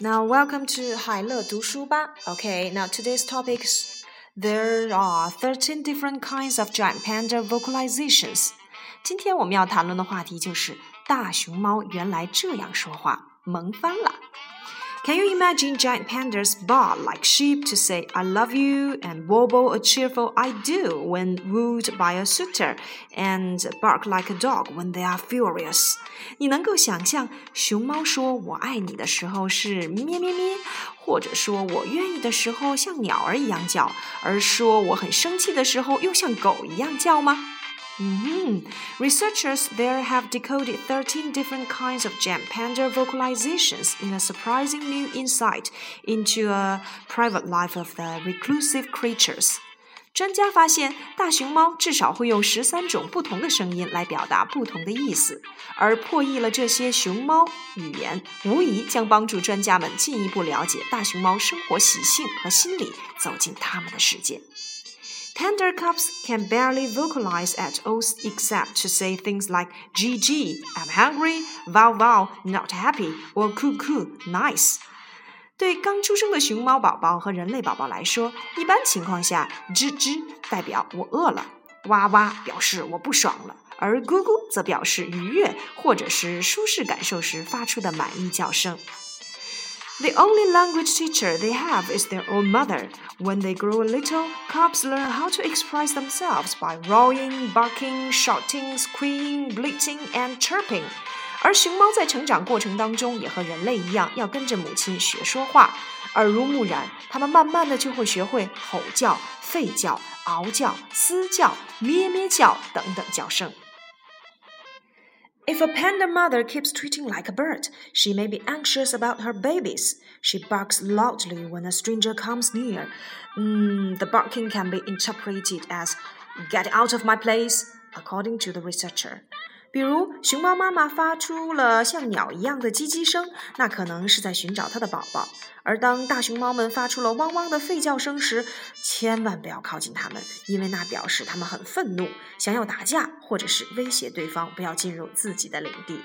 Now, welcome to 海乐读书吧. Okay, now today's topics there are 13 different kinds of giant panda vocalizations. 今天我们要谈论的话题就是大熊猫原来这样说话，萌翻了。 can you imagine giant pandas bark like sheep to say I love you and warble a cheerful I do when wooed by a suitor and bark like a dog when they are furious？你能够想象熊猫说我爱你的时候是咩咩咩，或者说我愿意的时候像鸟儿一样叫，而说我很生气的时候又像狗一样叫吗 Mm -hmm. Researchers there have decoded 13 different kinds of giant panda vocalizations in a surprising new insight into a private life of the reclusive creatures. 专家发现，大熊猫至少会用十三种不同的声音来表达不同的意思，而破译了这些熊猫语言，无疑将帮助专家们进一步了解大熊猫生活习性和心理，走进他们的世界。Panda cubs can barely vocalize at all except to say things like "GG," "I'm hungry," "Wow wow," "Not happy," or "Cuckoo," "Nice." 对刚出生的熊猫宝宝和人类宝宝来说，一般情况下，吱吱代表我饿了，哇哇表示我不爽了，而咕咕则表示愉悦或者是舒适感受时发出的满意叫声。 The only language teacher they have is their own mother. When they grow a little, cubs learn how to express themselves by roaring, barking, shouting, squealing, bleating, and chirping. 而熊猫在成长过程当中也和人类一样，要跟着母亲学说话，耳濡目染，它们慢慢的就会学会吼叫、吠叫、嗷叫、嘶叫、咩咩叫等等叫声。 If a panda mother keeps tweeting like a bird, she may be anxious about her babies. She barks loudly when a stranger comes near. Mm, the barking can be interpreted as "Get out of my place," according to the researcher. 比如，熊猫妈妈发出了像鸟一样的叽叽声，那可能是在寻找它的宝宝。而当大熊猫们发出了汪汪的吠叫声时，千万不要靠近它们，因为那表示它们很愤怒，想要打架，或者是威胁对方不要进入自己的领地。